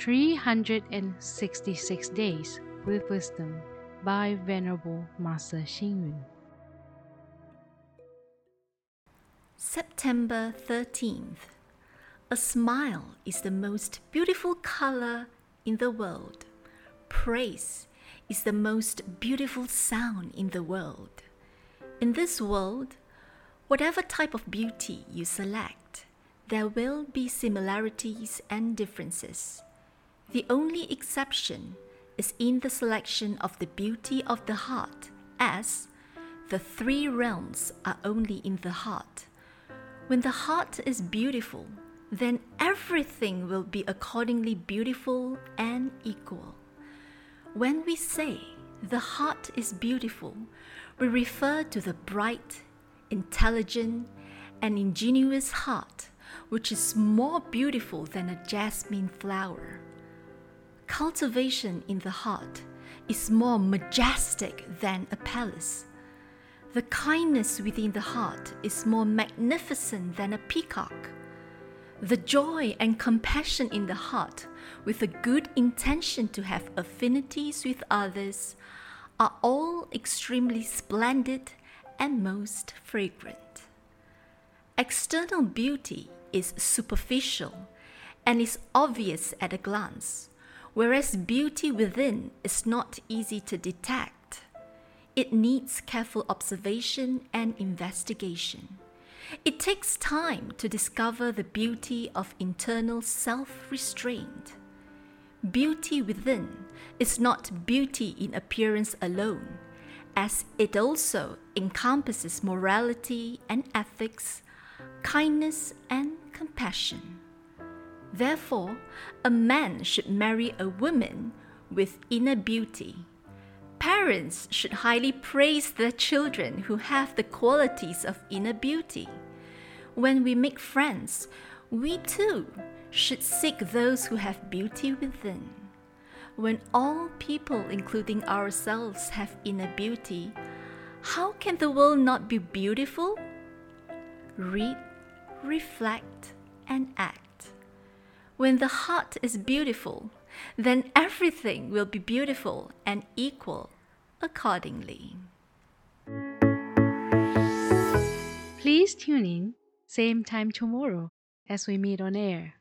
366 Days with Wisdom by Venerable Master Hsing Yun. September 13th. A smile is the most beautiful color in the world. Praise is the most beautiful sound in the world. In this world, whatever type of beauty you select, there will be similarities and differences. The only exception is in the selection of the beauty of the heart, as the three realms are only in the heart. When the heart is beautiful, then everything will be accordingly beautiful and equal. When we say the heart is beautiful, we refer to the bright, intelligent, and ingenuous heart, which is more beautiful than a jasmine flower. Cultivation in the heart is more majestic than a palace. The kindness within the heart is more magnificent than a peacock. The joy and compassion in the heart, with a good intention to have affinities with others, are all extremely splendid and most fragrant. External beauty is superficial and is obvious at a glance, whereas beauty within is not easy to detect. It needs careful observation and investigation. It takes time to discover the beauty of internal self restraint. Beauty within is not beauty in appearance alone, as it also encompasses morality and ethics, kindness and compassion. Therefore, a man should marry a woman with inner beauty. Parents should highly praise their children who have the qualities of inner beauty. When we make friends, we too should seek those who have beauty within. When all people, including ourselves, have inner beauty, how can the world not be beautiful? Read, reflect, and act. When the heart is beautiful, then everything will be beautiful and equal accordingly. Please tune in, same time tomorrow as we meet on air.